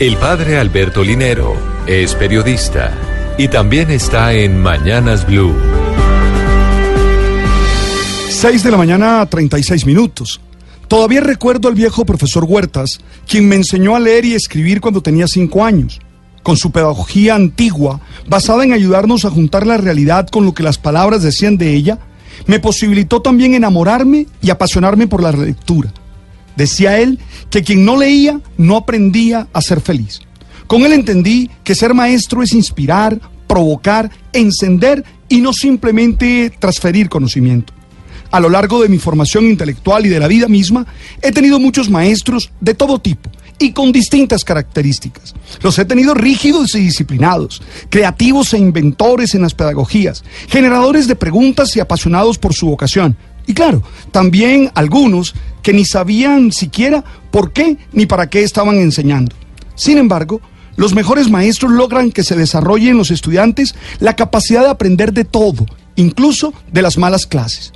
El padre Alberto Linero es periodista y también está en Mañanas Blue. 6 de la mañana, 36 minutos. Todavía recuerdo al viejo profesor Huertas, quien me enseñó a leer y escribir cuando tenía 5 años. Con su pedagogía antigua, basada en ayudarnos a juntar la realidad con lo que las palabras decían de ella, me posibilitó también enamorarme y apasionarme por la lectura. Decía él que quien no leía no aprendía a ser feliz. Con él entendí que ser maestro es inspirar, provocar, encender y no simplemente transferir conocimiento. A lo largo de mi formación intelectual y de la vida misma, he tenido muchos maestros de todo tipo y con distintas características. Los he tenido rígidos y disciplinados, creativos e inventores en las pedagogías, generadores de preguntas y apasionados por su vocación. Y claro, también algunos que ni sabían siquiera por qué ni para qué estaban enseñando. Sin embargo, los mejores maestros logran que se desarrolle en los estudiantes la capacidad de aprender de todo, incluso de las malas clases.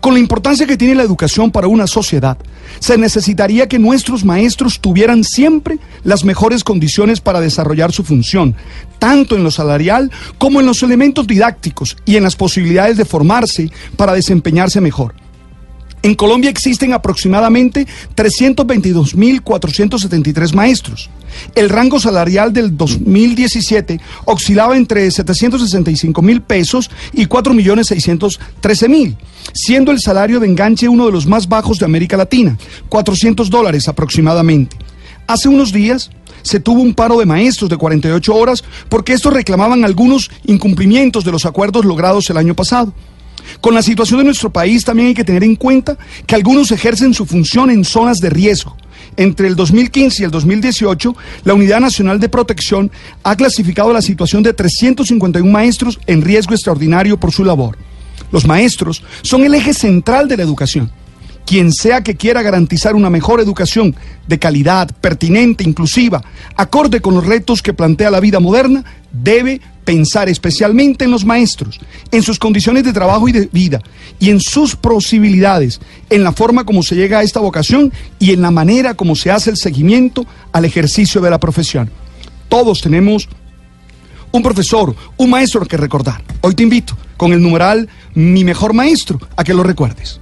Con la importancia que tiene la educación para una sociedad, se necesitaría que nuestros maestros tuvieran siempre las mejores condiciones para desarrollar su función, tanto en lo salarial como en los elementos didácticos y en las posibilidades de formarse para desempeñarse mejor. En Colombia existen aproximadamente 322.473 maestros. El rango salarial del 2017 oscilaba entre 765 mil pesos y 4.613.000, mil, siendo el salario de enganche uno de los más bajos de América Latina, 400 dólares aproximadamente. Hace unos días se tuvo un paro de maestros de 48 horas porque estos reclamaban algunos incumplimientos de los acuerdos logrados el año pasado. Con la situación de nuestro país también hay que tener en cuenta que algunos ejercen su función en zonas de riesgo. Entre el 2015 y el 2018, la Unidad Nacional de Protección ha clasificado la situación de 351 maestros en riesgo extraordinario por su labor. Los maestros son el eje central de la educación. Quien sea que quiera garantizar una mejor educación de calidad, pertinente, inclusiva, acorde con los retos que plantea la vida moderna, debe pensar especialmente en los maestros, en sus condiciones de trabajo y de vida, y en sus posibilidades, en la forma como se llega a esta vocación y en la manera como se hace el seguimiento al ejercicio de la profesión. Todos tenemos un profesor, un maestro que recordar. Hoy te invito con el numeral Mi mejor maestro a que lo recuerdes.